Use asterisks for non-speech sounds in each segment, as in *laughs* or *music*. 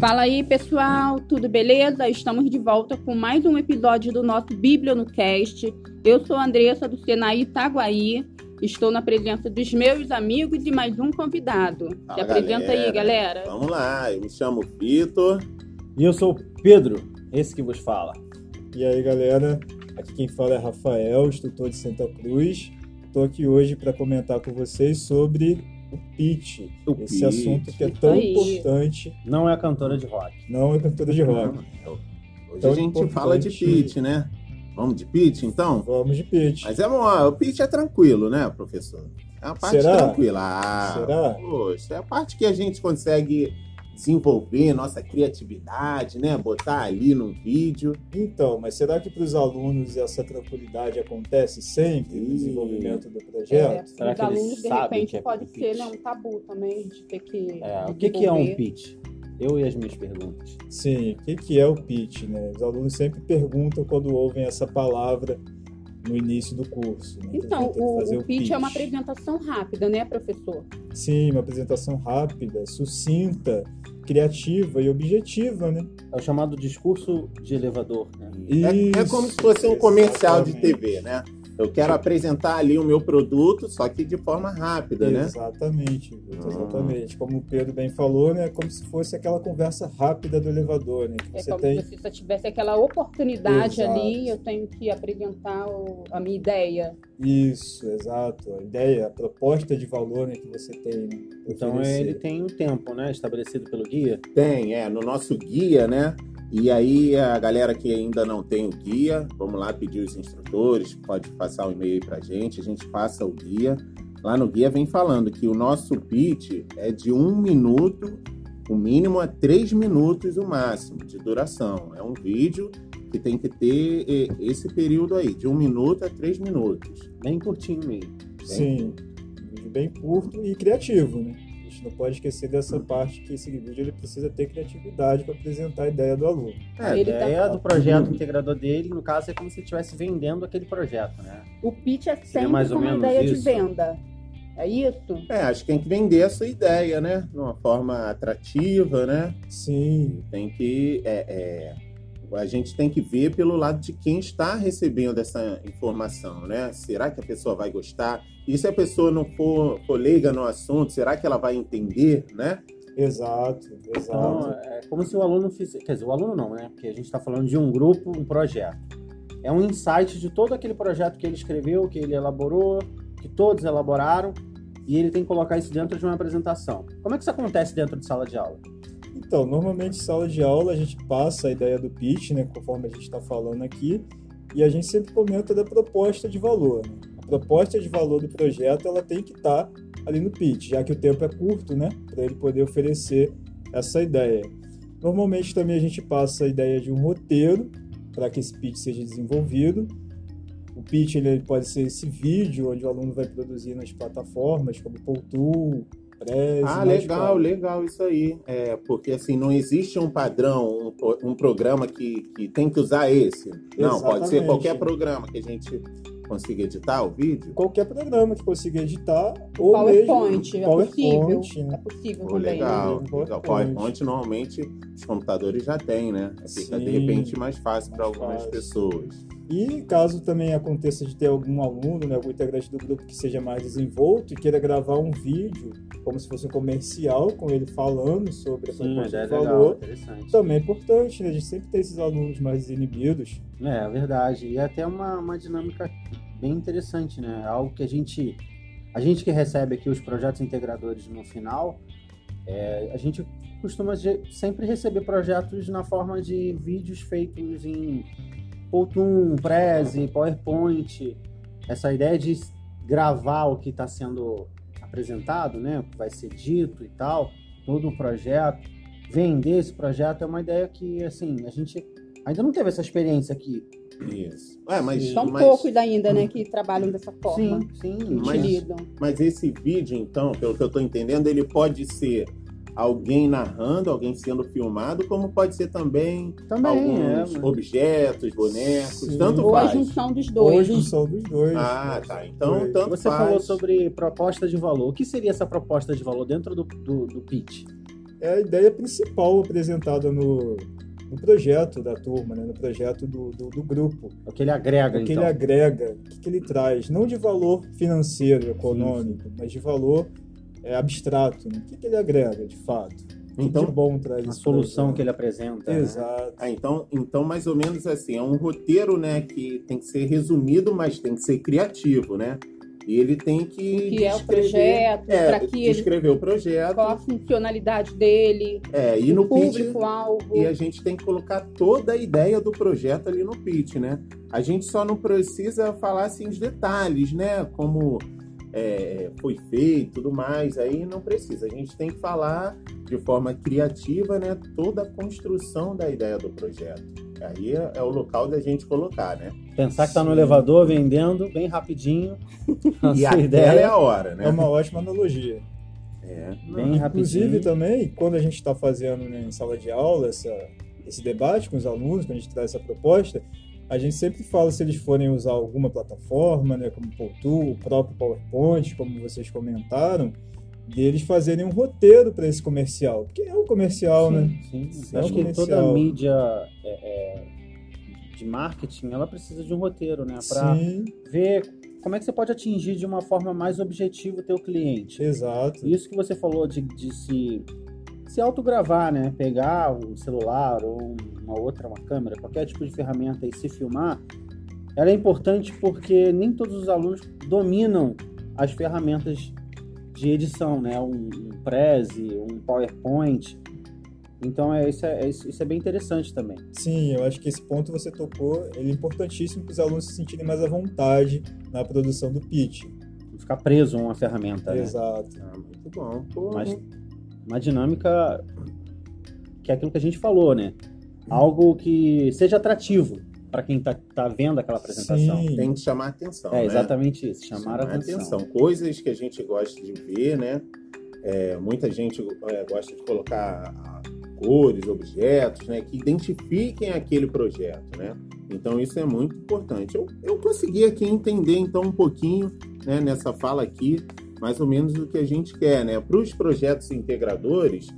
Fala aí, pessoal, tudo beleza? Estamos de volta com mais um episódio do nosso Bíblia no Cast. Eu sou a Andressa do Senai Itaguaí. Estou na presença dos meus amigos e mais um convidado. Fala, Se apresenta galera. aí, galera. Vamos lá, eu me chamo Vitor. E eu sou o Pedro, esse que vos fala. E aí, galera, aqui quem fala é Rafael, instrutor de Santa Cruz. Estou aqui hoje para comentar com vocês sobre o pitch, O esse pitch. assunto que é tão aí. importante, Não é cantora de rock. não é cantora de rock. Hoje Tão a gente importante. fala de pitch, né? Vamos de pitch, então? Vamos de pitch. Mas é bom, o pitch é tranquilo, né, professor? É uma parte Será? tranquila. Ah, Será? Poxa, é a parte que a gente consegue desenvolver nossa criatividade, né? Botar ali no vídeo. Então, mas será que para os alunos essa tranquilidade acontece sempre no desenvolvimento do É, projeto? Será os que eles alunos, de sabem repente, que é pode pitch? ser né, um tabu também, de ter que. É, o que, que é um pitch? Eu e as minhas perguntas. Sim, o que, que é o pitch? Né? Os alunos sempre perguntam quando ouvem essa palavra no início do curso. Né? Então, que o, fazer o pitch é uma apresentação rápida, né, professor? Sim, uma apresentação rápida, sucinta, criativa e objetiva, né? É o chamado discurso de elevador. Né? É, é Isso, como se fosse um comercial de exatamente. TV, né? Eu quero apresentar ali o meu produto, só que de forma rápida, né? Exatamente, Vitor, Ah. exatamente. Como o Pedro bem falou, né? Como se fosse aquela conversa rápida do elevador, né? Que É você como tem. se você só tivesse aquela oportunidade Exato. ali, eu tenho que apresentar o- a minha ideia. Isso, exato. A ideia, a proposta de valor né, que você tem. Né, Então oferecer. ele tem um tempo, né? Estabelecido pelo guia. Tem, é, no nosso guia, né? E aí, a galera que ainda não tem o guia, vamos lá pedir os instrutores, pode passar o e-mail aí pra gente, a gente passa o guia. Lá no guia vem falando que o nosso pitch é de um minuto, o mínimo é três minutos o máximo de duração. É um vídeo que tem que ter esse período aí, de um minuto a três minutos. Bem curtinho mesmo. Sim, um vídeo bem curto e criativo, né? A gente não pode esquecer dessa parte que esse vídeo ele precisa ter criatividade para apresentar a ideia do aluno. É, a Ele tá- ideia do projeto *laughs* integrador dele, no caso, é como se estivesse vendendo aquele projeto, né? O pitch é sempre mais ou uma menos ideia de isso? venda. É isso? É, acho que tem que vender essa ideia, né? De uma forma atrativa, né? Sim, Tem que. é, é, a gente tem que ver pelo lado de quem está recebendo essa informação, né? Será que a pessoa vai gostar? E se a pessoa não for, leiga no assunto, será que ela vai entender, né? exato, Então, exato. é como se o aluno fizesse. Quer dizer, o aluno não, né? Porque a gente está falando de um grupo, um projeto. É um insight de todo aquele projeto que ele escreveu, que ele elaborou, que todos elaboraram, e ele tem que colocar isso dentro de uma apresentação. Como é que isso acontece dentro de sala de aula? Então, normalmente sala de aula a gente passa a ideia do pitch, né, conforme a gente está falando aqui, e a gente sempre comenta da proposta de valor. né? A proposta de valor do projeto ela tem que estar ali no pitch, já que o tempo é curto, né, para ele poder oferecer essa ideia. Normalmente também a gente passa a ideia de um roteiro para que esse pitch seja desenvolvido. O pitch ele pode ser esse vídeo onde o aluno vai produzir nas plataformas como Poutool, Prezi, Ah, legal, legal isso aí. É, porque assim, não existe um padrão, um, um programa que, que tem que usar esse. Não, pode ser Exatamente. qualquer programa que a gente consiga editar o vídeo. qualquer programa que consiga editar ou PowerPoint, mesmo é possível. PowerPoint, É né? possível Pô, também. legal, né? legal. PowerPoint. PowerPoint normalmente os computadores já têm, né? Fica de Sim. repente mais fácil para algumas fácil. pessoas. E caso também aconteça de ter algum aluno, né, algum integrante do grupo que seja mais desenvolto e queira gravar um vídeo, como se fosse um comercial, com ele falando sobre a Sim, proposta é de valor, também é importante, né? A gente sempre tem esses alunos mais inibidos. É, é verdade. E é até uma, uma dinâmica bem interessante, né? Algo que a gente. A gente que recebe aqui os projetos integradores no final, é, a gente costuma sempre receber projetos na forma de vídeos feitos em Powtoon, Prezi, PowerPoint. Essa ideia de gravar o que está sendo apresentado, né? O que vai ser dito e tal, todo o projeto. Vender esse projeto é uma ideia que, assim, a gente ainda não teve essa experiência aqui. Isso. É, mas. São mas, poucos ainda, né, que trabalham dessa forma. Sim, sim. Mas- lidam. mas esse vídeo, então, pelo que eu estou entendendo, ele pode ser alguém narrando, alguém sendo filmado, como pode ser também, Também, alguns é. objetos, bonecos, Sim. tanto Ou a faz. junção dos Ou a dois. junção dos dois. Ah, tá. Então, Dois. tanto Você faz. falou sobre proposta de valor. O que seria essa proposta de valor dentro do, do, do pitch? É a ideia principal apresentada no, no projeto da turma, né? no projeto do, do, do grupo. O que ele agrega, O que então? ele agrega, o que, que ele traz, não de valor financeiro, econômico, mas de valor é, abstrato. Né? O que, que ele agrega, de fato? O que Então- de bom traz A solução que ele apresenta. né? Exato. Ah, então, então, mais ou menos assim, é um roteiro, né, que tem que ser resumido, mas tem que ser criativo, né? E ele tem que Que é o projeto, é, para que ele descrever o projeto, qual a funcionalidade dele, é, e no o pitch público-alvo. e a gente tem que colocar toda a ideia do projeto ali no pitch, né? A gente só não precisa falar assim os detalhes, né? Como é, foi feito, tudo mais. Aí não precisa. A gente tem que falar de forma criativa, né? Toda a construção da ideia do projeto. Aí é, é o local da gente colocar, né? Pensar que tá no elevador vendendo bem rapidinho. *laughs* E a tela é ideia a hora, né? É uma ótima analogia. É. bem Inclusive rapidinho. também, quando a gente está fazendo né, em sala de aula essa, esse debate com os alunos, quando a gente traz essa proposta, a gente sempre fala se eles forem usar alguma plataforma, né, como o o próprio PowerPoint, como vocês comentaram, deles fazerem um roteiro para esse comercial, porque é um comercial, né? Sim, Sim, acho é um que toda comercial. mídia é, é, de marketing ela precisa de um roteiro, né? Para Sim, ver como é que você pode atingir de uma forma mais objetiva o teu cliente. exato. Isso que você falou de, de se, se autogravar, né? Pegar um celular ou uma outra, uma câmera, qualquer tipo de ferramenta e se filmar, ela é importante porque nem todos os alunos dominam as ferramentas de edição, né? Um, um Prezi, um PowerPoint. Então é, isso, é, isso é bem interessante também. Sim, eu acho que esse ponto você tocou, ele é importantíssimo para os alunos se sentirem mais à vontade na produção do pitch. Não ficar preso a uma ferramenta, né? Exato. Ah, muito bom. Pô, Mas uma dinâmica que é aquilo que a gente falou, né? Algo que seja atrativo para quem tá, tá vendo aquela apresentação. Sim. tem que chamar atenção, É né? exatamente isso, chamar, a atenção. Coisas que a gente gosta de ver, né? É, muita gente é, gosta de colocar ah, cores, objetos, né? Que identifiquem aquele projeto, né? Então isso é muito importante. Eu, eu consegui aqui entender então um pouquinho, né? Nessa fala aqui, mais ou menos o que a gente quer, né? Para os projetos integradores,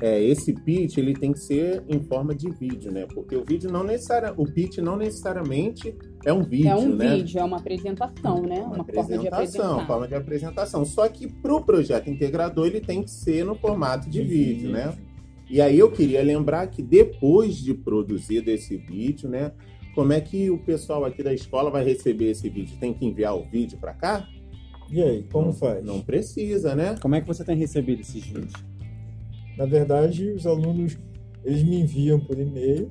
é, esse pitch ele tem que ser em forma de vídeo, né? Porque o vídeo não necessari... o pitch não necessariamente é um vídeo, é um né? vídeo, é uma apresentação, né? Uma, forma de apresentação, forma de apresentação. Só que para o projeto integrador ele tem que ser no formato de, vídeo, né? E aí eu queria lembrar que depois de produzido esse vídeo, né? Como é que o pessoal aqui da escola vai receber esse vídeo? Tem que enviar o vídeo para cá? E aí, como não, faz? Não precisa, né? Como é que você tem recebido esses vídeos? Na verdade, os alunos eles me enviam por e-mail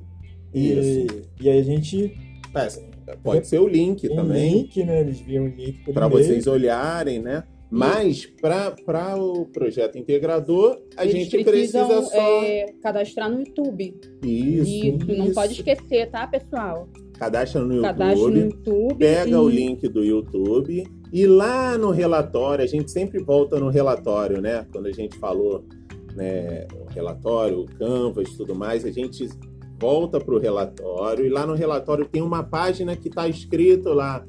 e, Isso. e aí a gente É, Pode ser o link um também. link, né? Eles enviam um link por para vocês olharem, né? Mas para o projeto integrador, a Eles gente precisam precisa só. é, cadastrar no YouTube. Isso, Isso, não pode esquecer, tá, pessoal? Cadastra no Cadastre no YouTube, YouTube. pega e... o link do YouTube e lá no relatório, a gente sempre volta no relatório, né? Quando a gente falou, né, o relatório, o Canvas, tudo mais, a gente volta para o relatório e lá no relatório tem uma página que está escrito lá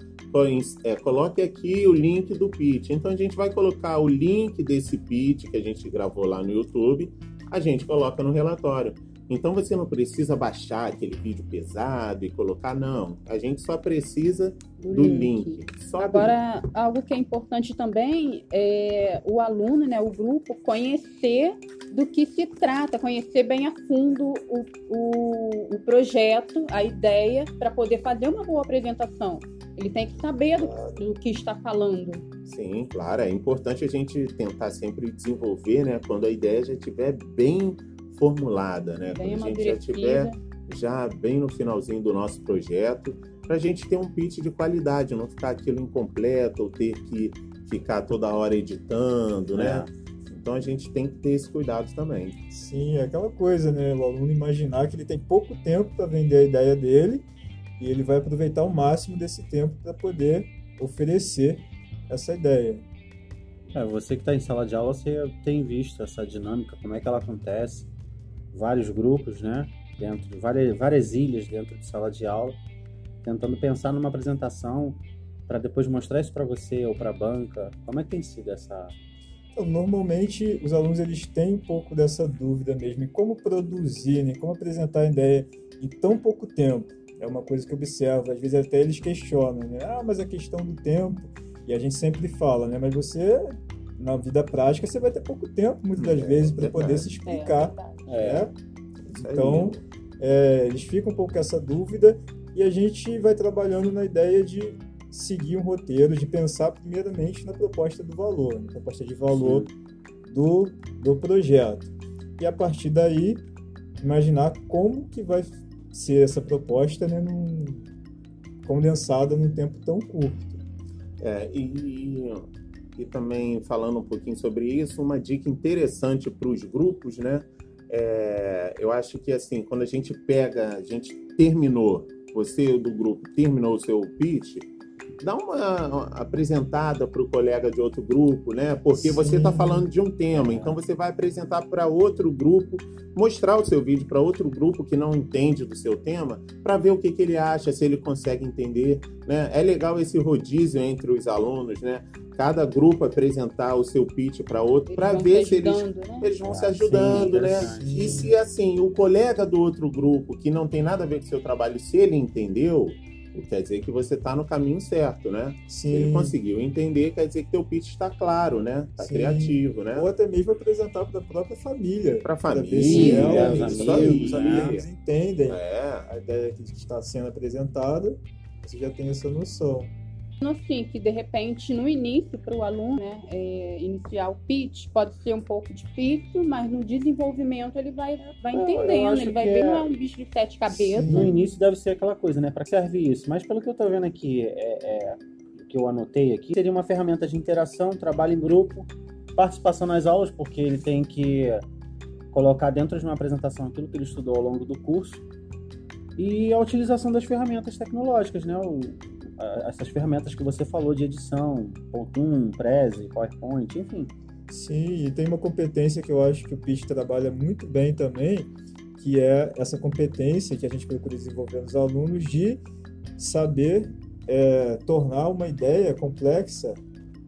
é, coloque aqui o link do pitch. Então a gente vai colocar o link desse pitch que a gente gravou lá no YouTube, a gente coloca no relatório. Então você não precisa baixar aquele vídeo pesado e colocar, não. A gente só precisa do link. Só do Agora, algo que é importante também é o aluno, né, o grupo, conhecer do que se trata, conhecer bem a fundo o, o, o projeto, a ideia, para poder fazer uma boa apresentação. Ele tem que saber do, do que está falando. Sim, claro. É importante a gente tentar sempre desenvolver, né? Quando a ideia já estiver bem formulada, né? Bem Quando a gente já estiver amadurecida. já bem no finalzinho do nosso projeto, para a gente ter um pitch de qualidade, não ficar aquilo incompleto ou ter que ficar toda hora editando, né? Então a gente tem que ter esse cuidado também. Sim, é aquela coisa, né? O aluno imaginar que ele tem pouco tempo para vender a ideia dele e ele vai aproveitar o máximo desse tempo para poder oferecer essa ideia. É, você que está em sala de aula, você tem visto essa dinâmica, como é que ela acontece, vários grupos, né, dentro, várias, várias ilhas dentro de sala de aula, tentando pensar numa apresentação para depois mostrar isso para você ou para a banca. Como é que tem sido essa então, normalmente os alunos eles têm um pouco dessa dúvida mesmo em como produzir, né? como apresentar a ideia em tão pouco tempo. É uma coisa que eu observo, às vezes até eles questionam, né? Ah, mas a questão do tempo, e a gente sempre fala, né? Mas você, na vida prática, você vai ter pouco tempo, muitas das é, vezes, para poder se explicar. É, né? Então, é, eles ficam um pouco com essa dúvida e a gente vai trabalhando na ideia de seguir um roteiro, de pensar primeiramente na proposta do valor, na proposta de valor do, do projeto. E a partir daí, imaginar como que vai ser essa proposta né, num, condensada num tempo tão curto. É, e, e também falando um pouquinho sobre isso, uma dica interessante para os grupos, né? É, eu acho que assim, quando a gente pega, a gente terminou, você do grupo terminou o seu pitch, dá uma apresentada para o colega de outro grupo, né? Porque Sim. você está falando de um tema, então você vai apresentar para outro grupo, mostrar o seu vídeo para outro grupo que não entende do seu tema, para ver o que, que ele acha, se ele consegue entender, né? É legal esse rodízio entre os alunos, né? Cada grupo apresentar o seu pitch para outro, para ver se eles, né? eles vão ah, se ajudando, sim, né? E se assim o colega do outro grupo que não tem nada a ver com o seu trabalho, se ele entendeu, quer dizer que você está no caminho certo, né? Sim. Ele conseguiu entender, quer dizer que teu pitch está claro, né? Está criativo, né? Ou até mesmo apresentar para a própria família. Para a família, ela, os amigos, amigos entendem é. a ideia que está sendo apresentada, você já tem essa noção assim que de repente no início para o aluno né, é, iniciar o pitch pode ser um pouco difícil, mas no desenvolvimento ele vai, vai entendendo, ele vai ver é... não é um bicho de sete cabeças. No início deve ser aquela coisa, né? Para que serve isso? Mas pelo que eu estou vendo aqui, é, é, que eu anotei aqui, seria uma ferramenta de interação, trabalho em grupo, participação nas aulas, porque ele tem que colocar dentro de uma apresentação aquilo que ele estudou ao longo do curso e a utilização das ferramentas tecnológicas, né? O, essas ferramentas que você falou de edição, Powtoon, Prezi, PowerPoint, enfim. Sim, e tem uma competência que eu acho que o Pitch trabalha muito bem também, que é essa competência que a gente procura desenvolver nos alunos de saber é, tornar uma ideia complexa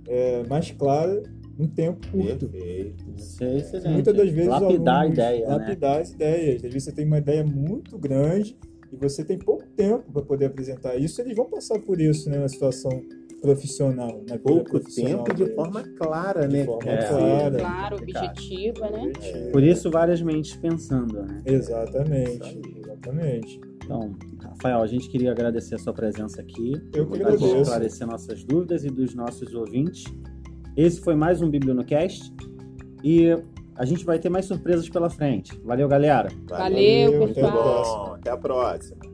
é, mais clara num tempo curto. Perfeito. Isso Muitas das vezes lapidar alunos, a ideia, lapidar né? as ideias. Às vezes você tem uma ideia muito grande e você tem pouco tempo para poder apresentar isso, eles vão passar por isso né, na situação profissional. Na pouco tempo de forma clara, de né? Forma é, clara. Claro, objetiva, né? É. Por isso várias mentes pensando, né? Exatamente, exatamente. Então, Rafael, a gente queria agradecer a sua presença aqui. Eu que agradeço. esclarecer nossas dúvidas e dos nossos ouvintes. Esse foi mais um Biblionocast. E a gente vai ter mais surpresas pela frente. Valeu, galera. Valeu, Valeu pessoal. Até a próxima.